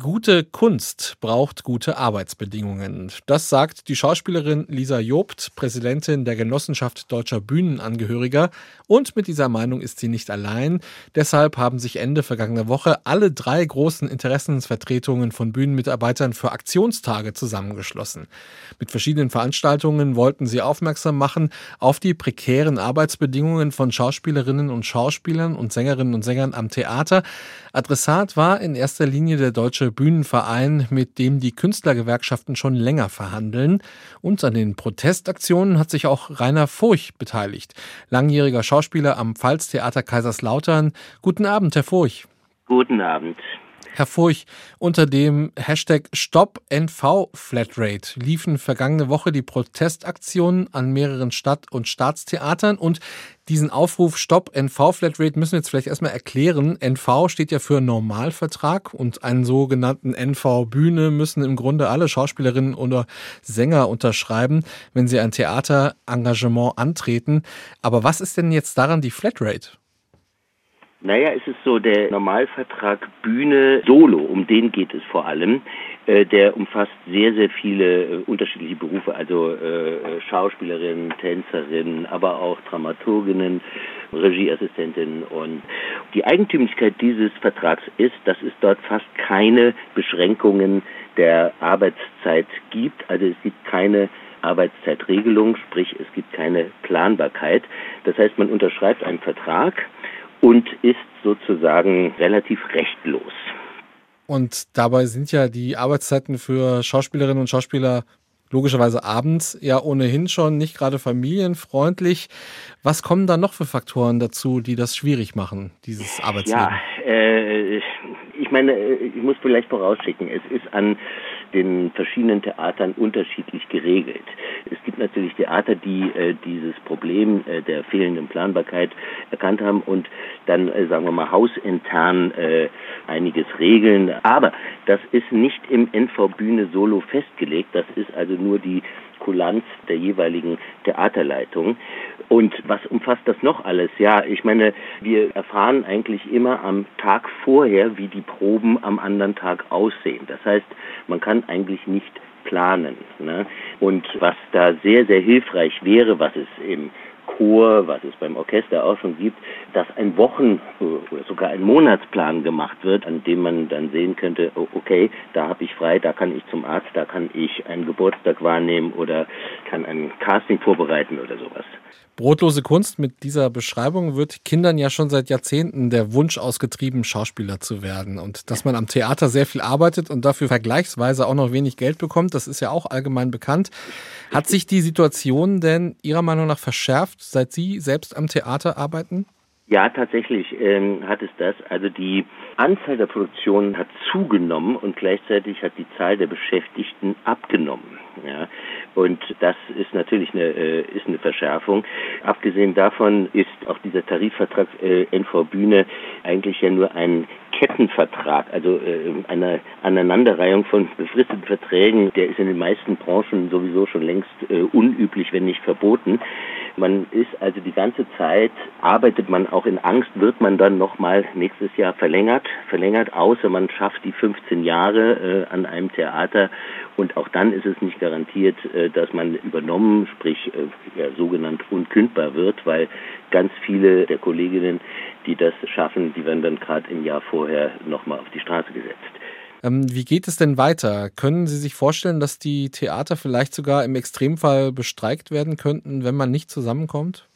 Gute Kunst braucht gute Arbeitsbedingungen. Das sagt die Schauspielerin Lisa Jobt, Präsidentin der Genossenschaft deutscher Bühnenangehöriger. Und mit dieser Meinung ist sie nicht allein. Deshalb haben sich Ende vergangener Woche alle drei großen Interessensvertretungen von Bühnenmitarbeitern für Aktionstage zusammengeschlossen. Mit verschiedenen Veranstaltungen wollten sie aufmerksam machen auf die prekären Arbeitsbedingungen von Schauspielerinnen und Schauspielern und Sängerinnen und Sängern am Theater. Adressat war in erster Linie der Deutsche Bühnenverein, mit dem die Künstlergewerkschaften schon länger verhandeln. Und an den Protestaktionen hat sich auch Rainer Furch beteiligt, langjähriger Schauspieler am Pfalztheater Kaiserslautern. Guten Abend, Herr Furch. Guten Abend. Herr Furch, unter dem Hashtag StopNV-Flatrate liefen vergangene Woche die Protestaktionen an mehreren Stadt- und Staatstheatern und diesen Aufruf Stop NV Flatrate müssen wir jetzt vielleicht erstmal erklären. NV steht ja für Normalvertrag und einen sogenannten NV Bühne müssen im Grunde alle Schauspielerinnen oder Sänger unterschreiben, wenn sie ein Theaterengagement antreten. Aber was ist denn jetzt daran die Flatrate? Naja, es ist so, der Normalvertrag Bühne Solo, um den geht es vor allem. Äh, der umfasst sehr, sehr viele äh, unterschiedliche Berufe, also äh, Schauspielerinnen, Tänzerinnen, aber auch Dramaturginnen, Regieassistentinnen. Und die Eigentümlichkeit dieses Vertrags ist, dass es dort fast keine Beschränkungen der Arbeitszeit gibt. Also es gibt keine Arbeitszeitregelung, sprich es gibt keine Planbarkeit. Das heißt, man unterschreibt einen Vertrag, und ist sozusagen relativ rechtlos. Und dabei sind ja die Arbeitszeiten für Schauspielerinnen und Schauspieler logischerweise abends ja ohnehin schon nicht gerade familienfreundlich. Was kommen da noch für Faktoren dazu, die das schwierig machen, dieses Arbeitsleben? Ja, äh, ich meine, ich muss vielleicht vorausschicken, es ist an den verschiedenen Theatern unterschiedlich geregelt. Es gibt natürlich Theater, die äh, dieses Problem äh, der fehlenden Planbarkeit erkannt haben und dann, äh, sagen wir mal, hausintern äh, einiges regeln. Aber das ist nicht im NV Bühne Solo festgelegt. Das ist also nur die Kulanz der jeweiligen Theaterleitung. Und was umfasst das noch alles? Ja, ich meine, wir erfahren eigentlich immer am Tag vorher, wie die Proben am anderen Tag aussehen. Das heißt, man kann eigentlich nicht planen. Ne? Und was da sehr, sehr hilfreich wäre, was es im Chor, was es beim Orchester auch schon gibt, dass ein Wochen- oder sogar ein Monatsplan gemacht wird, an dem man dann sehen könnte, oh, okay, da habe ich frei, da kann ich zum Arzt, da kann ich einen Geburtstag wahrnehmen oder kann ein Casting vorbereiten oder sowas. Brotlose Kunst mit dieser Beschreibung wird Kindern ja schon seit Jahrzehnten der Wunsch ausgetrieben, Schauspieler zu werden. Und dass man am Theater sehr viel arbeitet und dafür vergleichsweise auch noch wenig Geld bekommt, das ist ja auch allgemein bekannt. Hat sich die Situation denn Ihrer Meinung nach verschärft, seit Sie selbst am Theater arbeiten? Ja, tatsächlich ähm, hat es das. Also die Anzahl der Produktionen hat zugenommen und gleichzeitig hat die Zahl der Beschäftigten abgenommen. Ja, und das ist natürlich eine, äh, ist eine Verschärfung. Abgesehen davon ist auch dieser Tarifvertrag äh, NV Bühne eigentlich ja nur ein Kettenvertrag, also äh, eine Aneinanderreihung von befristeten Verträgen, der ist in den meisten Branchen sowieso schon längst äh, unüblich, wenn nicht verboten. Man ist also die ganze Zeit, arbeitet man auch in Angst, wird man dann nochmal nächstes Jahr verlängert, verlängert, außer man schafft die 15 Jahre äh, an einem Theater und auch dann ist es nicht garantiert, dass man übernommen, sprich ja, sogenannt unkündbar wird, weil ganz viele der Kolleginnen, die das schaffen, die werden dann gerade im Jahr vorher nochmal auf die Straße gesetzt. Ähm, wie geht es denn weiter? Können Sie sich vorstellen, dass die Theater vielleicht sogar im Extremfall bestreikt werden könnten, wenn man nicht zusammenkommt?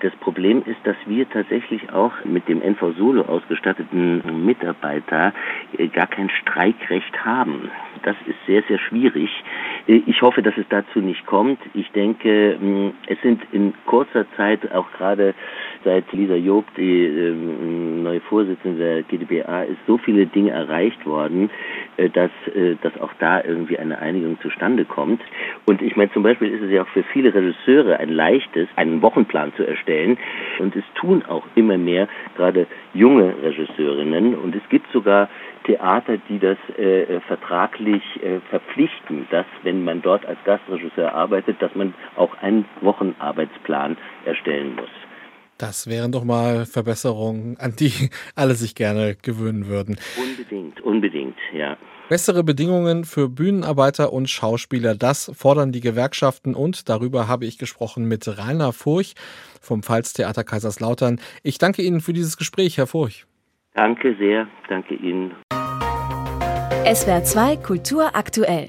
Das Problem ist, dass wir tatsächlich auch mit dem NV Solo ausgestatteten Mitarbeiter äh, gar kein Streikrecht haben. Das ist sehr, sehr schwierig. Äh, ich hoffe, dass es dazu nicht kommt. Ich denke, es sind in kurzer Zeit auch gerade seit Lisa Job, die ähm, neue Vorsitzende der GdBA ist, so viele Dinge erreicht worden, äh, dass, äh, dass auch da irgendwie eine Einigung zustande kommt. Und ich meine, zum Beispiel ist es ja auch für viele Regisseure ein leichtes, einen Wochenplan zu erstellen. Und es tun auch immer mehr, gerade junge Regisseurinnen. Und es gibt sogar Theater, die das äh, vertraglich äh, verpflichten, dass wenn man dort als Gastregisseur arbeitet, dass man auch einen Wochenarbeitsplan erstellen muss. Das wären doch mal Verbesserungen, an die alle sich gerne gewöhnen würden. Unbedingt, unbedingt, ja. Bessere Bedingungen für Bühnenarbeiter und Schauspieler, das fordern die Gewerkschaften und darüber habe ich gesprochen mit Rainer Furch vom Pfalztheater Kaiserslautern. Ich danke Ihnen für dieses Gespräch, Herr Furch. Danke sehr, danke Ihnen. SWR 2 Kultur aktuell.